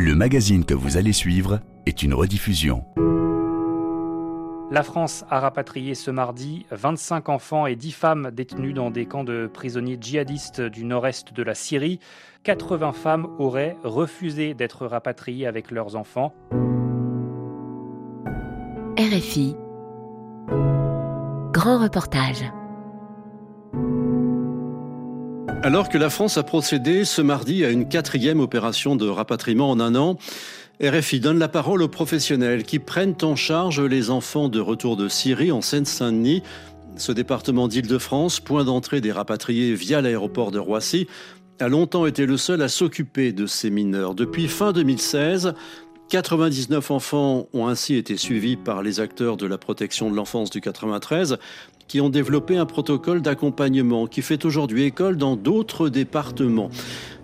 Le magazine que vous allez suivre est une rediffusion. La France a rapatrié ce mardi 25 enfants et 10 femmes détenues dans des camps de prisonniers djihadistes du nord-est de la Syrie. 80 femmes auraient refusé d'être rapatriées avec leurs enfants. RFI. Grand reportage. Alors que la France a procédé ce mardi à une quatrième opération de rapatriement en un an, RFI donne la parole aux professionnels qui prennent en charge les enfants de retour de Syrie en Seine-Saint-Denis. Ce département d'Île-de-France, point d'entrée des rapatriés via l'aéroport de Roissy, a longtemps été le seul à s'occuper de ces mineurs. Depuis fin 2016, 99 enfants ont ainsi été suivis par les acteurs de la protection de l'enfance du 93 qui ont développé un protocole d'accompagnement qui fait aujourd'hui école dans d'autres départements.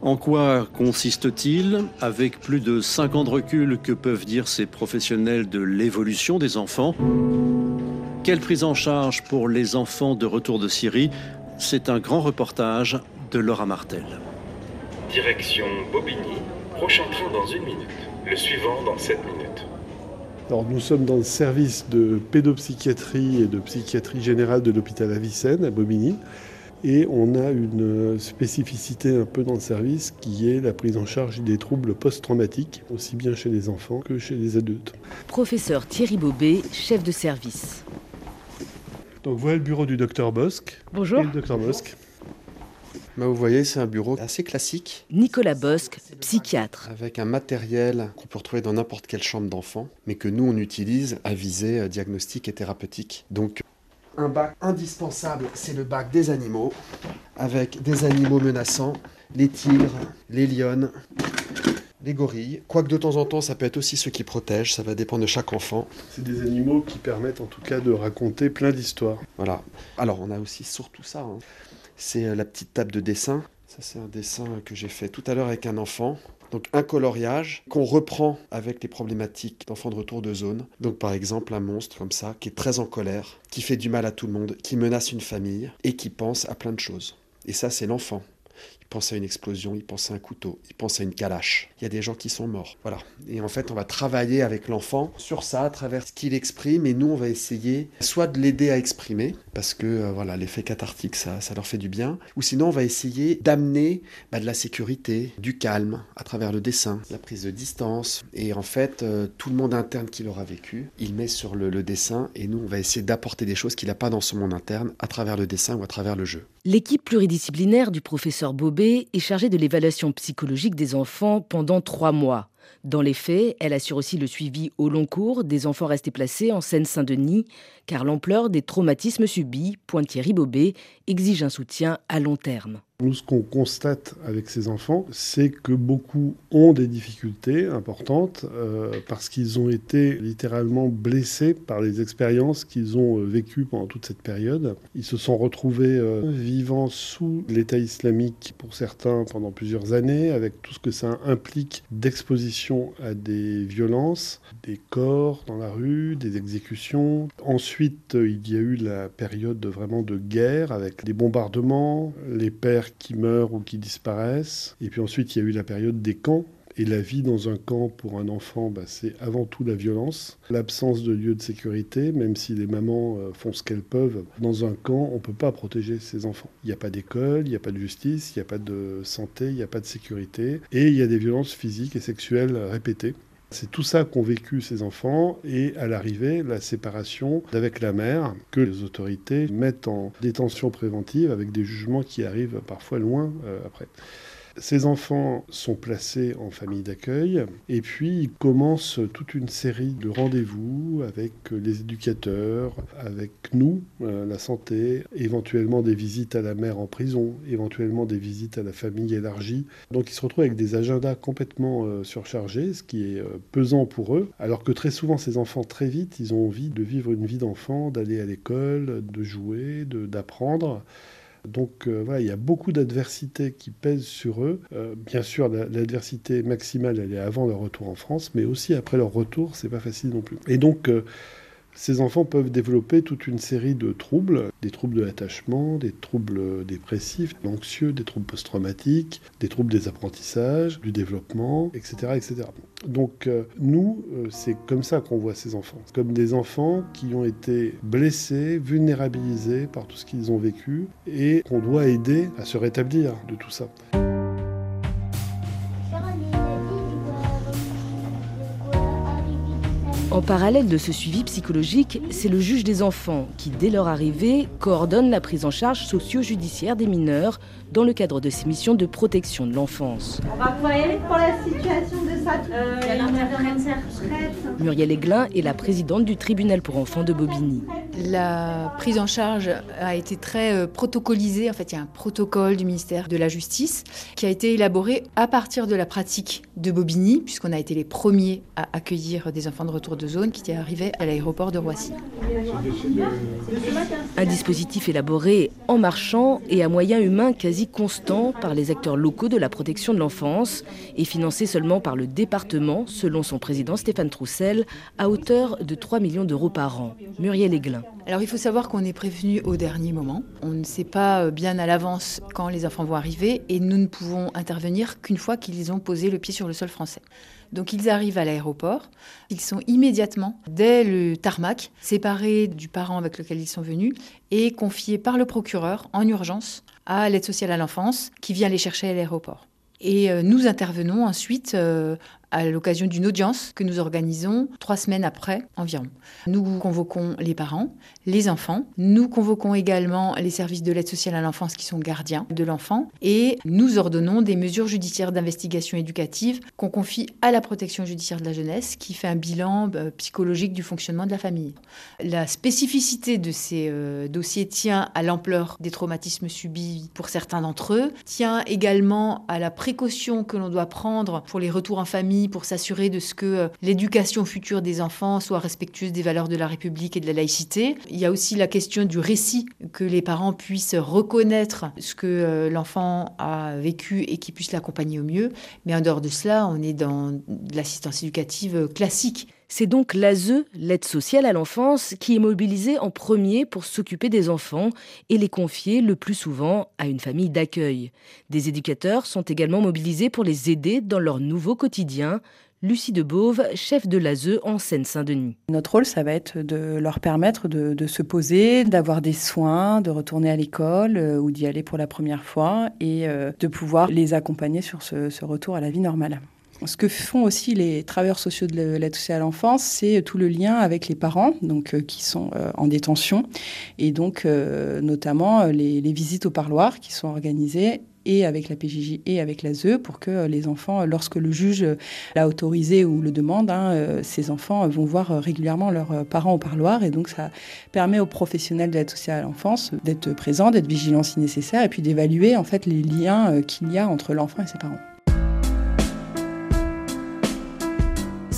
En quoi consiste-t-il? Avec plus de 5 ans de recul, que peuvent dire ces professionnels de l'évolution des enfants? Quelle prise en charge pour les enfants de retour de Syrie? C'est un grand reportage de Laura Martel. Direction Bobigny, prochain train dans une minute. Le suivant dans 7 minutes. Alors, nous sommes dans le service de pédopsychiatrie et de psychiatrie générale de l'hôpital Avicenne à Bobigny. Et on a une spécificité un peu dans le service qui est la prise en charge des troubles post-traumatiques, aussi bien chez les enfants que chez les adultes. Professeur Thierry Bobet, chef de service. Donc voilà le bureau du docteur Bosque. Bonjour. Et le docteur Bosque. Bah, vous voyez, c'est un bureau assez classique. Nicolas Bosque, psychiatre. Avec un matériel qu'on peut retrouver dans n'importe quelle chambre d'enfant, mais que nous, on utilise à visée euh, diagnostique et thérapeutique. Donc, un bac indispensable, c'est le bac des animaux, avec des animaux menaçants, les tigres, les lionnes, les gorilles. Quoique de temps en temps, ça peut être aussi ceux qui protègent, ça va dépendre de chaque enfant. C'est des animaux qui permettent en tout cas de raconter plein d'histoires. Voilà. Alors, on a aussi surtout ça. hein. C'est euh, la petite table de dessin. Ça, c'est un dessin que j'ai fait tout à l'heure avec un enfant. Donc un coloriage qu'on reprend avec les problématiques d'enfants de retour de zone. Donc par exemple un monstre comme ça qui est très en colère, qui fait du mal à tout le monde, qui menace une famille et qui pense à plein de choses. Et ça c'est l'enfant. Pense à une explosion, il pense à un couteau, il pense à une calache. Il y a des gens qui sont morts. Voilà. Et en fait, on va travailler avec l'enfant sur ça à travers ce qu'il exprime. Et nous, on va essayer soit de l'aider à exprimer, parce que euh, voilà, l'effet cathartique, ça, ça leur fait du bien. Ou sinon, on va essayer d'amener bah, de la sécurité, du calme à travers le dessin, la prise de distance. Et en fait, euh, tout le monde interne qu'il aura vécu, il met sur le, le dessin. Et nous, on va essayer d'apporter des choses qu'il n'a pas dans son monde interne à travers le dessin ou à travers le jeu. L'équipe pluridisciplinaire du professeur Est chargée de l'évaluation psychologique des enfants pendant trois mois. Dans les faits, elle assure aussi le suivi au long cours des enfants restés placés en Seine-Saint-Denis, car l'ampleur des traumatismes subis, pointe Thierry Bobet, exige un soutien à long terme. Nous, ce qu'on constate avec ces enfants, c'est que beaucoup ont des difficultés importantes euh, parce qu'ils ont été littéralement blessés par les expériences qu'ils ont euh, vécues pendant toute cette période. Ils se sont retrouvés euh, vivant sous l'État islamique pour certains pendant plusieurs années, avec tout ce que ça implique d'exposition à des violences, des corps dans la rue, des exécutions. Ensuite, il y a eu la période vraiment de guerre avec les bombardements, les pères qui meurent ou qui disparaissent. Et puis ensuite, il y a eu la période des camps. Et la vie dans un camp pour un enfant, bah, c'est avant tout la violence, l'absence de lieu de sécurité, même si les mamans euh, font ce qu'elles peuvent. Dans un camp, on ne peut pas protéger ses enfants. Il n'y a pas d'école, il n'y a pas de justice, il n'y a pas de santé, il n'y a pas de sécurité. Et il y a des violences physiques et sexuelles répétées. C'est tout ça qu'ont vécu ces enfants et à l'arrivée, la séparation avec la mère que les autorités mettent en détention préventive avec des jugements qui arrivent parfois loin euh, après. Ces enfants sont placés en famille d'accueil et puis ils commencent toute une série de rendez-vous avec les éducateurs, avec nous, euh, la santé, éventuellement des visites à la mère en prison, éventuellement des visites à la famille élargie. Donc ils se retrouvent avec des agendas complètement euh, surchargés, ce qui est euh, pesant pour eux, alors que très souvent ces enfants très vite, ils ont envie de vivre une vie d'enfant, d'aller à l'école, de jouer, d'apprendre. Donc euh, voilà, il y a beaucoup d'adversité qui pèsent sur eux. Euh, bien sûr, l'adversité maximale, elle est avant leur retour en France, mais aussi après leur retour, c'est pas facile non plus. Et donc, euh, ces enfants peuvent développer toute une série de troubles, des troubles de l'attachement, des troubles dépressifs, anxieux, des troubles post-traumatiques, des troubles des apprentissages, du développement, etc. etc. Donc euh, nous, euh, c'est comme ça qu'on voit ces enfants, comme des enfants qui ont été blessés, vulnérabilisés par tout ce qu'ils ont vécu et qu'on doit aider à se rétablir de tout ça. En parallèle de ce suivi psychologique, c'est le juge des enfants qui, dès leur arrivée, coordonne la prise en charge socio-judiciaire des mineurs dans le cadre de ses missions de protection de l'enfance. On va pouvoir y aller pour la situation de ça. Euh, Muriel Aiglin est la présidente du tribunal pour enfants de Bobigny. La prise en charge a été très euh, protocolisée. En fait, il y a un protocole du ministère de la Justice qui a été élaboré à partir de la pratique de Bobigny, puisqu'on a été les premiers à accueillir des enfants de retour de zone qui étaient arrivés à l'aéroport de Roissy. Un dispositif élaboré en marchant et à moyens humains quasi constant par les acteurs locaux de la protection de l'enfance et financé seulement par le département, selon son président Stéphane Troussel, à hauteur de 3 millions d'euros par an. Muriel Aiglin. Alors il faut savoir qu'on est prévenu au dernier moment. On ne sait pas bien à l'avance quand les enfants vont arriver et nous ne pouvons intervenir qu'une fois qu'ils ont posé le pied sur le sol français. Donc ils arrivent à l'aéroport, ils sont immédiatement, dès le tarmac, séparés du parent avec lequel ils sont venus et confiés par le procureur en urgence à l'aide sociale à l'enfance qui vient les chercher à l'aéroport. Et euh, nous intervenons ensuite euh, à l'occasion d'une audience que nous organisons trois semaines après environ. Nous convoquons les parents, les enfants, nous convoquons également les services de l'aide sociale à l'enfance qui sont gardiens de l'enfant et nous ordonnons des mesures judiciaires d'investigation éducative qu'on confie à la protection judiciaire de la jeunesse qui fait un bilan euh, psychologique du fonctionnement de la famille. La spécificité de ces euh, dossiers tient à l'ampleur des traumatismes subis pour certains d'entre eux, tient également à la précaution que l'on doit prendre pour les retours en famille pour s'assurer de ce que euh, l'éducation future des enfants soit respectueuse des valeurs de la République et de la laïcité. Il y a aussi la question du récit, que les parents puissent reconnaître ce que euh, l'enfant a vécu et qu'ils puissent l'accompagner au mieux. Mais en dehors de cela, on est dans l'assistance éducative classique. C'est donc l'ASE, l'aide sociale à l'enfance, qui est mobilisée en premier pour s'occuper des enfants et les confier le plus souvent à une famille d'accueil. Des éducateurs sont également mobilisés pour les aider dans leur nouveau quotidien. Lucie de Beauve, chef de l'ASE en Seine-Saint-Denis. Notre rôle, ça va être de leur permettre de, se poser, d'avoir des soins, de retourner à l'école euh, ou d'y aller pour la première fois et euh, de pouvoir les accompagner sur ce retour à la vie normale. Ce que font aussi les travailleurs sociaux de l'aide sociale à l'enfance, c'est tout le lien avec les parents, donc euh, qui sont euh, en détention, et donc euh, notamment les, visites au parloir qui sont organisées et avec la PJJ et avec l'ASE pour que les enfants, lorsque le juge l'a autorisé ou le demande, hein, ces enfants vont voir régulièrement leurs parents au parloir et donc ça permet aux professionnels de l'aide à l'enfance d'être présents, d'être vigilants si nécessaire et puis d'évaluer en fait les liens qu'il y a entre l'enfant et ses parents.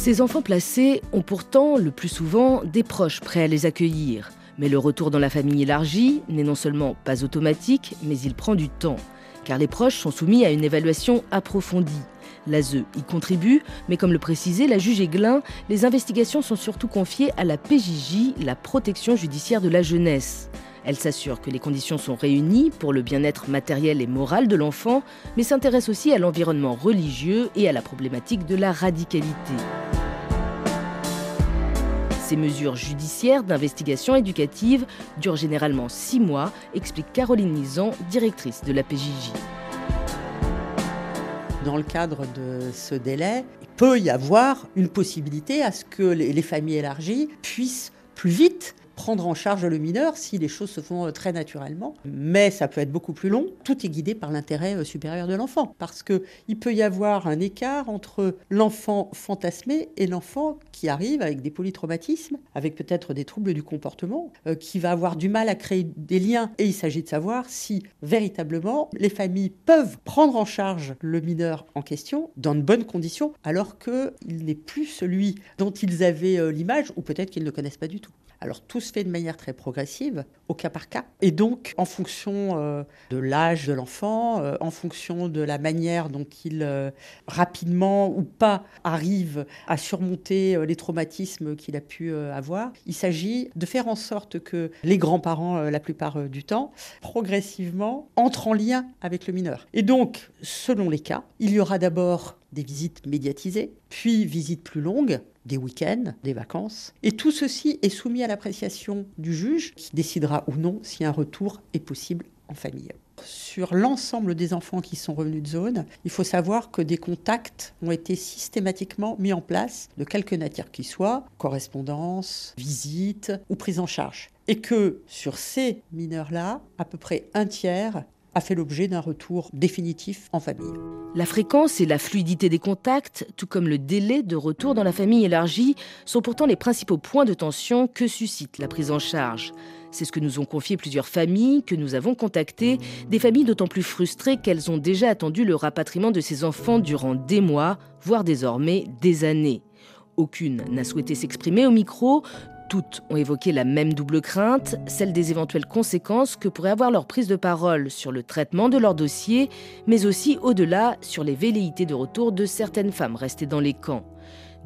Ces enfants placés ont pourtant le plus souvent des proches prêts à les accueillir. Mais le retour dans la famille élargie n'est non seulement pas automatique, mais il prend du temps, car les proches sont soumis à une évaluation approfondie. L'ASE y contribue, mais comme le précisait la juge Aiglin, les investigations sont surtout confiées à la PJJ, la protection judiciaire de la jeunesse. Elle s'assure que les conditions sont réunies pour le bien-être matériel et moral de l'enfant, mais s'intéresse aussi à l'environnement religieux et à la problématique de la radicalité. Ces mesures judiciaires d'investigation éducative durent généralement six mois, explique Caroline Nizan, directrice de la PJJ. Dans le cadre de ce délai, il peut y avoir une possibilité à ce que les familles élargies puissent plus vite prendre en charge le mineur si les choses se font euh, très naturellement. Mais ça peut être beaucoup plus long. Tout est guidé par l'intérêt euh, supérieur de l'enfant. Parce qu'il peut y avoir un écart entre l'enfant fantasmé et l'enfant qui arrive avec des polytraumatismes, avec peut-être des troubles du comportement, euh, qui va avoir du mal à créer des liens. Et il s'agit de savoir si véritablement les familles peuvent prendre en charge le mineur en question dans de bonnes conditions, alors qu'il n'est plus celui dont ils avaient l'image, ou peut-être qu'ils ne connaissent pas du tout. Alors tout se fait de manière très progressive, au cas par cas. Et donc en fonction euh, de l'âge de l'enfant, euh, en fonction de la manière dont il euh, rapidement ou pas arrive à surmonter les traumatismes qu'il a pu avoir, il s'agit de faire en sorte que les grands-parents, la plupart du temps, progressivement entrent en lien avec le mineur. Et donc, selon les cas, il y aura d'abord des visites médiatisées, puis visites plus longues, des week-ends, des vacances. Et tout ceci est soumis à l'appréciation du juge qui décidera ou non si un retour est possible en famille. Sur l'ensemble des enfants qui sont revenus de zone, il faut savoir que des contacts ont été systématiquement mis en place, de quelque nature qu'ils soient, correspondance, visite ou prise en charge. Et que sur ces mineurs-là, à peu près un tiers a fait l'objet d'un retour définitif en famille. La fréquence et la fluidité des contacts, tout comme le délai de retour dans la famille élargie, sont pourtant les principaux points de tension que suscite la prise en charge. C'est ce que nous ont confié plusieurs familles que nous avons contactées, des familles d'autant plus frustrées qu'elles ont déjà attendu le rapatriement de ces enfants durant des mois, voire désormais des années. Aucune n'a souhaité s'exprimer au micro, toutes ont évoqué la même double crainte, celle des éventuelles conséquences que pourrait avoir leur prise de parole sur le traitement de leur dossier, mais aussi au-delà sur les velléités de retour de certaines femmes restées dans les camps.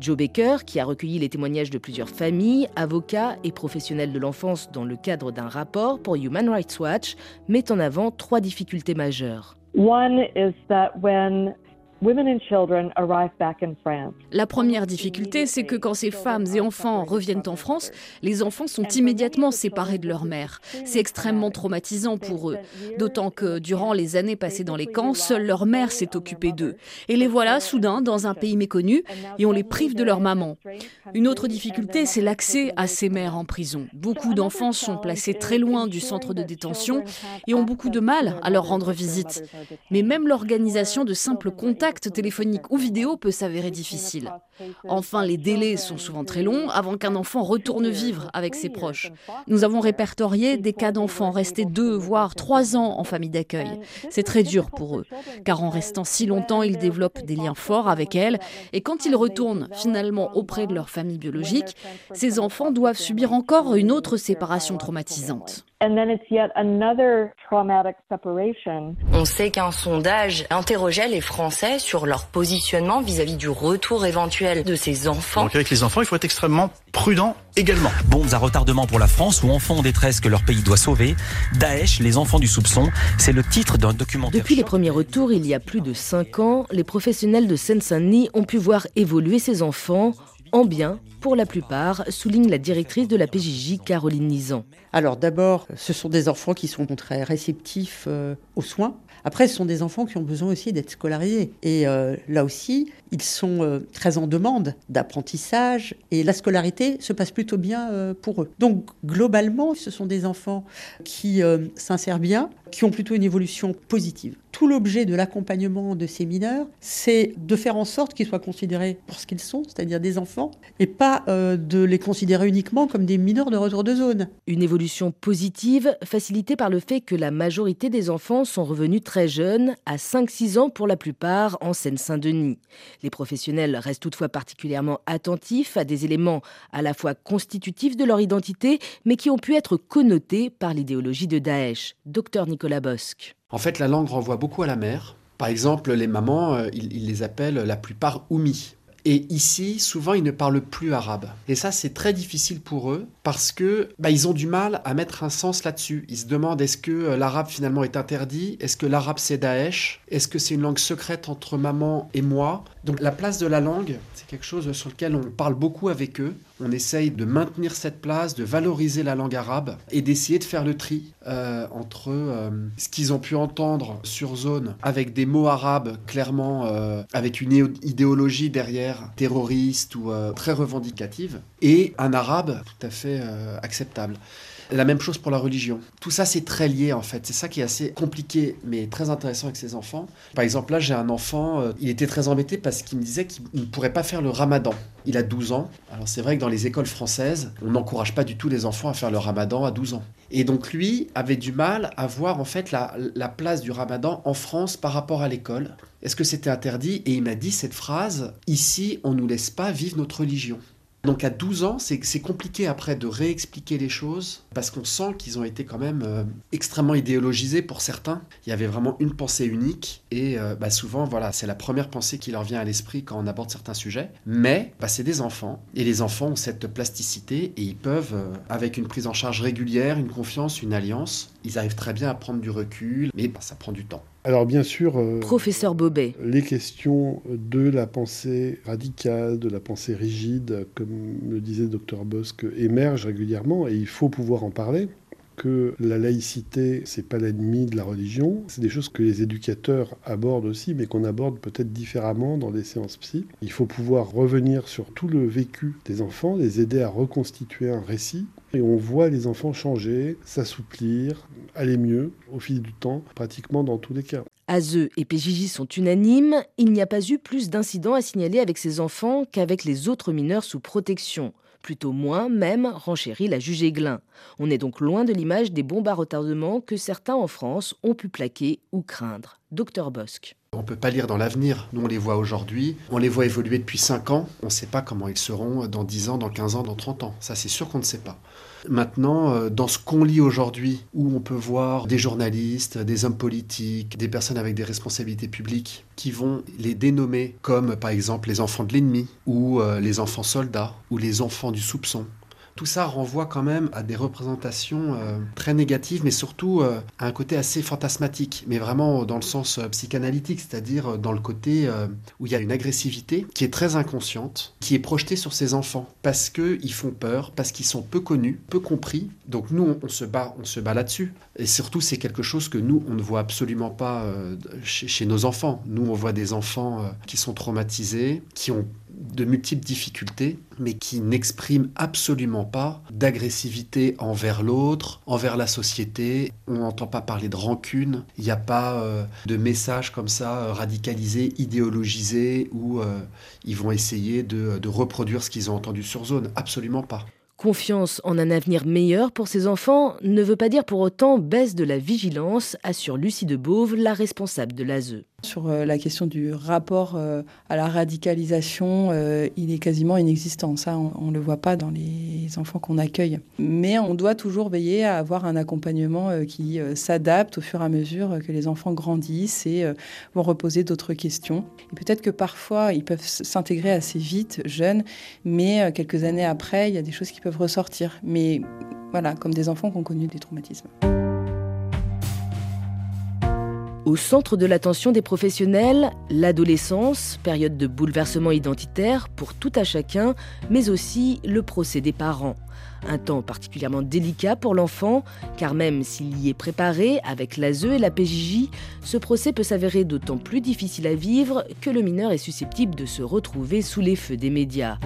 Joe Baker, qui a recueilli les témoignages de plusieurs familles, avocats et professionnels de l'enfance dans le cadre d'un rapport pour Human Rights Watch, met en avant trois difficultés majeures. One is that when la première difficulté, c'est que quand ces femmes et enfants reviennent en France, les enfants sont immédiatement séparés de leur mère. C'est extrêmement traumatisant pour eux, d'autant que durant les années passées dans les camps, seule leur mère s'est occupée d'eux. Et les voilà soudain dans un pays méconnu et on les prive de leur maman. Une autre difficulté, c'est l'accès à ces mères en prison. Beaucoup d'enfants sont placés très loin du centre de détention et ont beaucoup de mal à leur rendre visite. Mais même l'organisation de simples contacts téléphonique ou vidéo peut s'avérer difficile. Enfin, les délais sont souvent très longs avant qu'un enfant retourne vivre avec ses proches. Nous avons répertorié des cas d'enfants restés deux, voire trois ans en famille d'accueil. C'est très dur pour eux, car en restant si longtemps, ils développent des liens forts avec elles, et quand ils retournent finalement auprès de leur famille biologique, ces enfants doivent subir encore une autre séparation traumatisante. On sait qu'un sondage interrogeait les Français sur leur positionnement vis-à-vis du retour éventuel de ces enfants. Donc avec les enfants, il faut être extrêmement prudent également. Bombes à retardement pour la France ou enfants en détresse que leur pays doit sauver. Daesh, les enfants du soupçon, c'est le titre d'un documentaire. Depuis les premiers retours, il y a plus de 5 ans, les professionnels de Seine-Saint-Denis ont pu voir évoluer ces enfants en bien pour la plupart, souligne la directrice de la PJJ, Caroline Nizan. Alors d'abord, ce sont des enfants qui sont très réceptifs euh, aux soins. Après, ce sont des enfants qui ont besoin aussi d'être scolarisés. Et euh, là aussi, ils sont euh, très en demande d'apprentissage et la scolarité se passe plutôt bien pour eux. Donc globalement, ce sont des enfants qui s'insèrent bien, qui ont plutôt une évolution positive. Tout l'objet de l'accompagnement de ces mineurs, c'est de faire en sorte qu'ils soient considérés pour ce qu'ils sont, c'est-à-dire des enfants, et pas euh, de les considérer uniquement comme des mineurs de retour de zone. Une évolution positive, facilitée par le fait que la majorité des enfants sont revenus très jeunes, à 5-6 ans pour la plupart, en Seine-Saint-Denis. Les professionnels restent toutefois particulièrement attentifs à des éléments à la fois constitutifs de leur identité, mais qui ont pu être connotés par l'idéologie de Daesh. Docteur Nicolas Bosque. En fait, la langue renvoie beaucoup à la mère. Par exemple, les mamans, euh, ils, les appellent la plupart Oumi. Et ici, souvent, ils ne parlent plus arabe. Et ça, c'est très difficile pour eux parce que bah, ils ont du mal à mettre un sens là-dessus. Ils se demandent est-ce que euh, l'arabe finalement est interdit? Est-ce que l'arabe c'est Daesh? Est-ce que c'est une langue secrète entre maman et moi? Donc la place de la langue, c'est quelque chose sur lequel on parle beaucoup avec eux. On essaye de maintenir cette place, de valoriser la langue arabe et d'essayer de faire le tri euh, entre euh, ce qu'ils ont pu entendre sur zone avec des mots arabes clairement avec une idéologie derrière terroriste ou très revendicative et un arabe tout à fait euh, acceptable. La même chose pour la religion. Tout ça, c'est très lié en fait. C'est ça qui est assez compliqué, mais très intéressant avec ses enfants. Par exemple, là, j'ai un enfant, euh, il était très embêté parce qu'il me disait qu'il ne pourrait pas faire le ramadan. Il a 12 ans. Alors, c'est vrai que dans les écoles françaises, on n'encourage pas du tout les enfants à faire le ramadan à 12 ans. Et donc, lui avait du mal à voir en fait la, la place du ramadan en France par rapport à l'école. Est-ce que c'était interdit? Et il m'a dit cette phrase Ici, on ne nous laisse pas vivre notre religion. Donc à 12 ans, c'est compliqué après de réexpliquer les choses parce qu'on sent qu'ils ont été quand même euh, extrêmement idéologisés pour certains. Il y avait vraiment une pensée unique et euh, bah, souvent, voilà, c'est la première pensée qui leur vient à l'esprit quand on aborde certains sujets. Mais bah, c'est des enfants et les enfants ont cette plasticité et ils peuvent, euh, avec une prise en charge régulière, une confiance, une alliance, ils arrivent très bien à prendre du recul, mais bah, ça prend du temps. Alors bien sûr, professeur Bobet, les questions de la pensée radicale, de la pensée rigide, comme le disait docteur Bosque, émergent régulièrement et il faut pouvoir en parler que la laïcité, c'est pas l'ennemi de la religion. C'est des choses que les éducateurs abordent aussi, mais qu'on aborde peut-être différemment dans les séances psy. Il faut pouvoir revenir sur tout le vécu des enfants, les aider à reconstituer un récit. Et on voit les enfants changer, s'assouplir, aller mieux au fil du temps, pratiquement dans tous les cas. AZE et PJJ sont unanimes, il n'y a pas eu plus d'incidents à signaler avec ces enfants qu'avec les autres mineurs sous protection. Plutôt moins même, renchérit la juge Aiglin. On est donc loin de l'image des bombes à retardement que certains en France ont pu plaquer ou craindre. Docteur Bosque. On ne peut pas lire dans l'avenir. Nous, on les voit aujourd'hui. On les voit évoluer depuis 5 ans. On ne sait pas comment ils seront dans 10 ans, dans 15 ans, dans 30 ans. Ça, c'est sûr qu'on ne sait pas. Maintenant, euh, dans ce qu'on lit aujourd'hui, où on peut voir des journalistes, des hommes politiques, des personnes avec des responsabilités publiques qui vont les dénommer comme par exemple les enfants de l'ennemi, ou euh, les enfants soldats, ou les enfants du soupçon, tout ça renvoie quand même à des représentations euh, très négatives, mais surtout euh, à un côté assez fantasmatique, mais vraiment dans le sens euh, psychanalytique, c'est-à-dire dans le côté où il y a une agressivité qui est très inconsciente, qui est projetée sur ces enfants, parce qu'ils font peur, parce qu'ils sont peu connus, peu compris. Donc nous, on, se bat, on se bat là-dessus. Et surtout, c'est quelque chose que nous, on ne voit absolument pas chez, chez, nos enfants. Nous, on voit des enfants qui sont traumatisés, qui ont de multiples difficultés, mais qui n'expriment absolument pas d'agressivité envers l'autre, envers la société. On n'entend pas parler de rancune, il n'y a pas euh, de messages comme ça euh, radicalisés, idéologisés, où euh, ils vont essayer de, reproduire ce qu'ils ont entendu sur zone. Absolument pas. Confiance en un avenir meilleur pour ses enfants ne veut pas dire pour autant baisse de la vigilance, assure Lucie de Beauve, la responsable de l'ASE. Sur euh, la question du rapport euh, à la radicalisation, euh, il est quasiment inexistant. Ça, on ne le voit pas dans les enfants qu'on accueille. Mais on doit toujours veiller à avoir un accompagnement qui s'adapte au fur et à mesure que les enfants grandissent et vont reposer d'autres questions. Et peut-être que parfois, ils peuvent s'intégrer assez vite, jeunes, mais quelques années après, il y a des choses qui peuvent ressortir. Mais voilà, comme des enfants qui ont connu des traumatismes. Au centre de l'attention des professionnels, l'adolescence, période de bouleversement identitaire pour tout à chacun, mais aussi le procès des parents. Un temps particulièrement délicat pour l'enfant, car même s'il y est préparé avec l'ASE et la PJJ, ce procès peut s'avérer d'autant plus difficile à vivre que le mineur est susceptible de se retrouver sous les feux des médias.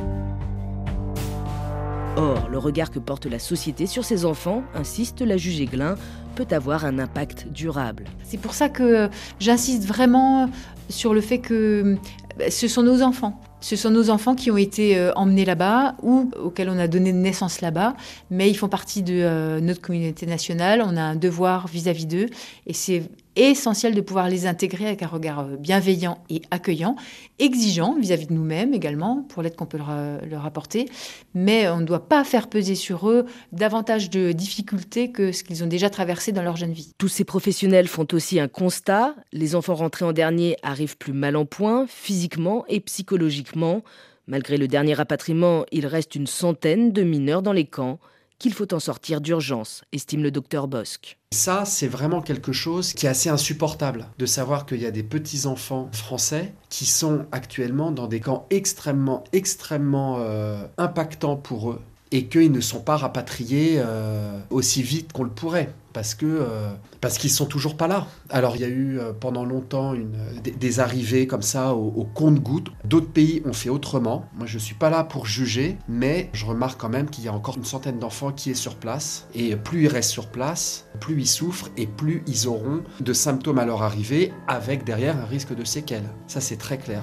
Or, le regard que porte la société sur ses enfants, insiste la juge Aiglin, peut avoir un impact durable. C'est pour ça que j'insiste vraiment sur le fait que bah, ce sont nos enfants. Ce sont nos enfants qui ont été euh, emmenés là-bas ou auxquels on a donné naissance là-bas, mais ils font partie de euh, notre communauté nationale. On a un devoir vis-à-vis d'eux et c'est essentiel de pouvoir les intégrer avec un regard euh, bienveillant et accueillant, exigeant vis-à-vis de nous-mêmes également pour l'aide qu'on peut leur, apporter, mais on ne doit pas faire peser sur eux davantage de difficultés que ce qu'ils ont déjà traversé dans leur jeune vie. Tous ces professionnels font aussi un constat, les enfants rentrés en dernier arrivent plus mal en point, physiquement et psychologiquement. Malgré le dernier rapatriement, il reste une centaine de mineurs dans les camps qu'il faut en sortir d'urgence, estime le docteur Bosque. Ça, c'est vraiment quelque chose qui est assez insupportable, de savoir qu'il y a des petits-enfants français qui sont actuellement dans des camps extrêmement, extrêmement euh, impactants pour eux, et qu'ils ne sont pas rapatriés euh, aussi vite qu'on le pourrait parce que euh, parce qu'ils sont toujours pas là. Alors il y a eu euh, pendant longtemps des, arrivées comme ça au, au compte-gouttes. D'autres pays ont fait autrement. Moi je suis pas là pour juger, mais je remarque quand même qu'il y a encore une centaine d'enfants qui est sur place et plus ils restent sur place, plus ils souffrent et plus ils auront de symptômes à leur arrivée avec derrière un risque de séquelles. Ça c'est très clair.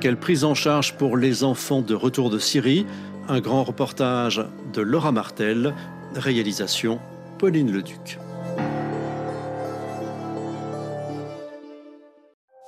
Quelle prise en charge pour les enfants de retour de Syrie? Un grand reportage de Laura Martel, réalisation Pauline Leduc.